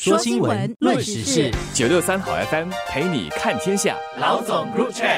说新闻，论时事，九六三好 FM 陪你看天下。老总入场。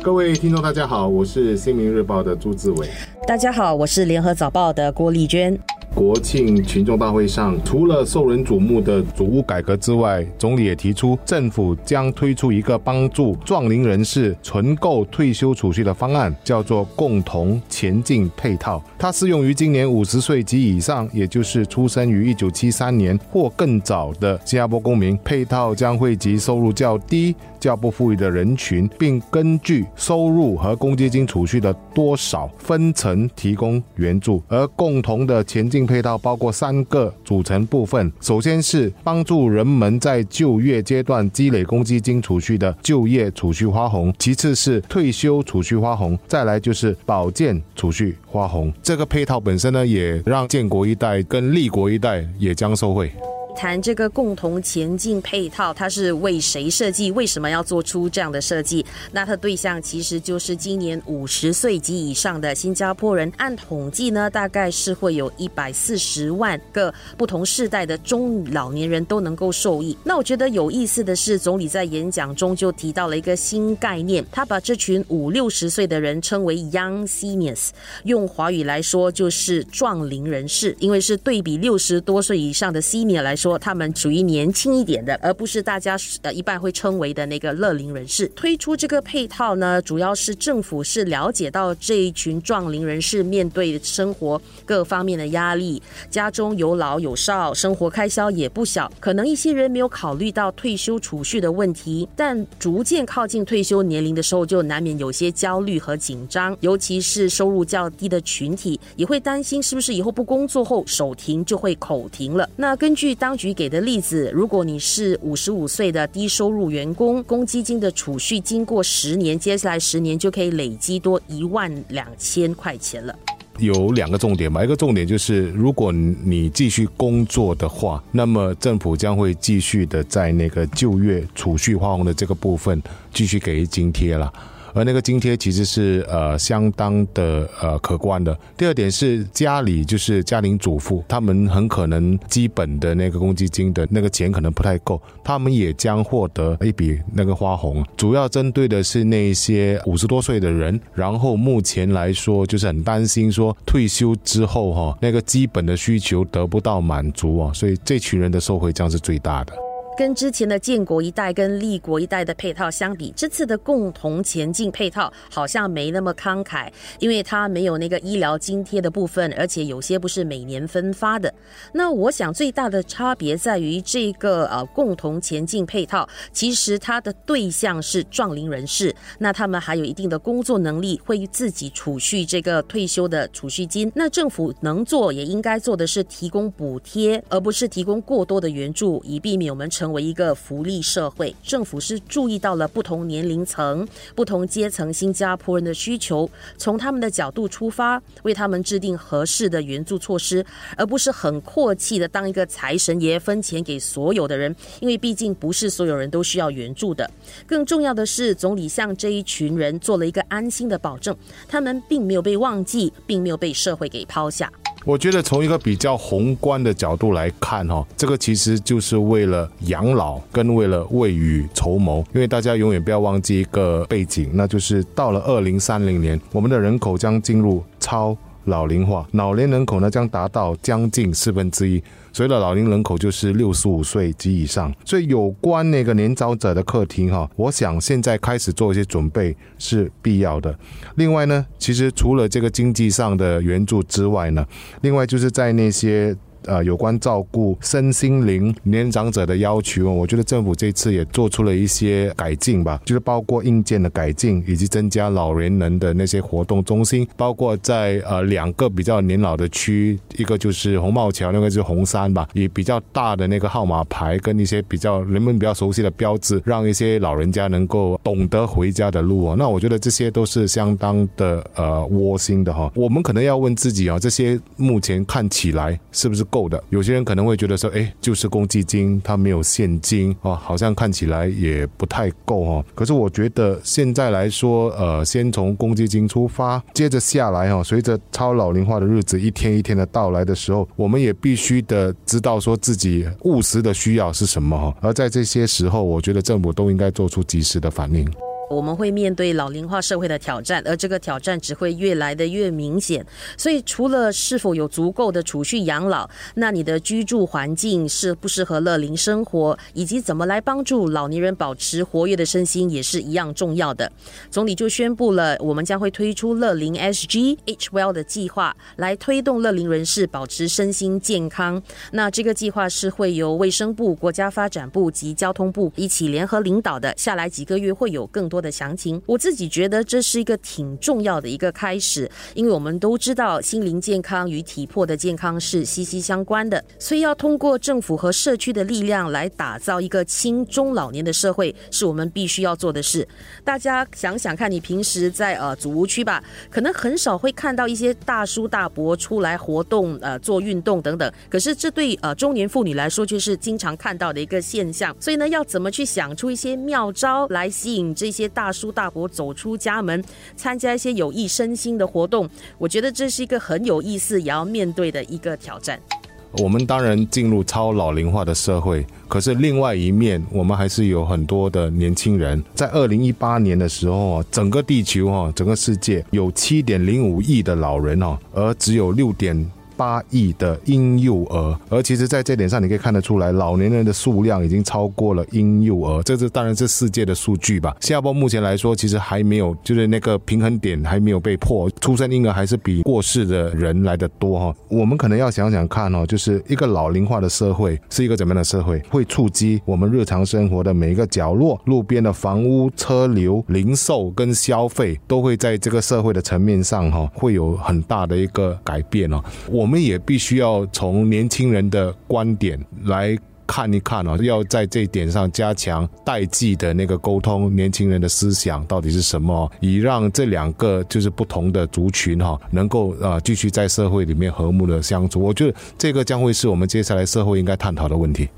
各位听众，大家好，我是新民日报的朱志伟。大家好，我是联合早报的郭丽娟。国庆群众大会上，除了受人瞩目的祖屋改革之外，总理也提出，政府将推出一个帮助壮龄人士存购退休储蓄的方案，叫做“共同前进配套”。它适用于今年五十岁及以上，也就是出生于一九七三年或更早的新加坡公民。配套将惠及收入较低、较不富裕的人群，并根据收入和公积金储蓄的多少分层提供援助。而共同的前进。配套包括三个组成部分，首先是帮助人们在就业阶段积累公积金储蓄的就业储蓄花红，其次是退休储蓄花红，再来就是保健储蓄花红。这个配套本身呢，也让建国一代跟立国一代也将受惠。谈这个共同前进配套，它是为谁设计？为什么要做出这样的设计？那它对象其实就是今年五十岁及以上的新加坡人。按统计呢，大概是会有一百四十万个不同世代的中老年人都能够受益。那我觉得有意思的是，总理在演讲中就提到了一个新概念，他把这群五六十岁的人称为 Young Seniors，用华语来说就是壮龄人士，因为是对比六十多岁以上的 Senior 来。说他们属于年轻一点的，而不是大家呃一般会称为的那个乐龄人士。推出这个配套呢，主要是政府是了解到这一群壮龄人士面对生活各方面的压力，家中有老有少，生活开销也不小。可能一些人没有考虑到退休储蓄的问题，但逐渐靠近退休年龄的时候，就难免有些焦虑和紧张。尤其是收入较低的群体，也会担心是不是以后不工作后手停就会口停了。那根据当当局给的例子，如果你是五十五岁的低收入员工，公积金的储蓄经过十年，接下来十年就可以累积多一万两千块钱了。有两个重点吧，一个重点就是，如果你继续工作的话，那么政府将会继续的在那个就业储蓄花红的这个部分继续给津贴了。而那个津贴其实是呃相当的呃可观的。第二点是家里就是家庭主妇，他们很可能基本的那个公积金的那个钱可能不太够，他们也将获得一笔那个花红。主要针对的是那些五十多岁的人，然后目前来说就是很担心说退休之后哈那个基本的需求得不到满足啊，所以这群人的受惠将是最大的。跟之前的建国一代跟立国一代的配套相比，这次的共同前进配套好像没那么慷慨，因为它没有那个医疗津贴的部分，而且有些不是每年分发的。那我想最大的差别在于这个呃共同前进配套，其实它的对象是壮龄人士，那他们还有一定的工作能力，会自己储蓄这个退休的储蓄金。那政府能做也应该做的是提供补贴，而不是提供过多的援助，以避免我们。成为一个福利社会，政府是注意到了不同年龄层、不同阶层新加坡人的需求，从他们的角度出发，为他们制定合适的援助措施，而不是很阔气的当一个财神爷分钱给所有的人。因为毕竟不是所有人都需要援助的。更重要的是，总理向这一群人做了一个安心的保证，他们并没有被忘记，并没有被社会给抛下。我觉得从一个比较宏观的角度来看，哈，这个其实就是为了养老跟为了未雨绸缪。因为大家永远不要忘记一个背景，那就是到了二零三零年，我们的人口将进入超。老龄化，老年人口呢将达到将近四分之一。所以的老龄人口就是六十五岁及以上。所以有关那个年长者的课题哈，我想现在开始做一些准备是必要的。另外呢，其实除了这个经济上的援助之外呢，另外就是在那些。呃，有关照顾身心灵年长者的要求，我觉得政府这次也做出了一些改进吧，就是包括硬件的改进，以及增加老年人的那些活动中心，包括在呃两个比较年老的区，一个就是红帽桥，那个是红山吧，以比较大的那个号码牌跟一些比较人们比较熟悉的标志，让一些老人家能够懂得回家的路哦。那我觉得这些都是相当的呃窝心的哈。我们可能要问自己啊，这些目前看起来是不是？够的。有些人可能会觉得说，哎，就是公积金它没有现金哦，好像看起来也不太够哦。可是我觉得现在来说，呃，先从公积金出发，接着下来哦，随着超老龄化的日子一天一天的到来的时候，我们也必须的知道说自己务实的需要是什么哈。而在这些时候，我觉得政府都应该做出及时的反应。我们会面对老龄化社会的挑战，而这个挑战只会越来的越明显。所以，除了是否有足够的储蓄养老，那你的居住环境适不适合乐龄生活，以及怎么来帮助老年人保持活跃的身心，也是一样重要的。总理就宣布了，我们将会推出乐龄 SG H Well 的计划，来推动乐龄人士保持身心健康。那这个计划是会由卫生部、国家发展部及交通部一起联合领导的。下来几个月会有更多。的详情，我自己觉得这是一个挺重要的一个开始，因为我们都知道心灵健康与体魄的健康是息息相关的，所以要通过政府和社区的力量来打造一个轻中老年的社会，是我们必须要做的事。大家想想看，你平时在呃祖屋区吧，可能很少会看到一些大叔大伯出来活动、呃做运动等等，可是这对呃中年妇女来说却是经常看到的一个现象。所以呢，要怎么去想出一些妙招来吸引这些？大叔大伯走出家门，参加一些有益身心的活动，我觉得这是一个很有意思也要面对的一个挑战。我们当然进入超老龄化的社会，可是另外一面，我们还是有很多的年轻人。在二零一八年的时候啊，整个地球哈，整个世界有七点零五亿的老人哦，而只有六点。八亿的婴幼儿，而其实在这点上，你可以看得出来，老年人的数量已经超过了婴幼儿。这是当然是世界的数据吧。新加坡目前来说，其实还没有，就是那个平衡点还没有被破，出生婴儿还是比过世的人来的多哈。我们可能要想想看哦，就是一个老龄化的社会是一个怎么样的社会，会触及我们日常生活的每一个角落，路边的房屋、车流、零售跟消费，都会在这个社会的层面上哈，会有很大的一个改变哦。我。我我们也必须要从年轻人的观点来看一看啊，要在这一点上加强代际的那个沟通，年轻人的思想到底是什么，以让这两个就是不同的族群哈，能够啊继续在社会里面和睦的相处。我觉得这个将会是我们接下来社会应该探讨的问题。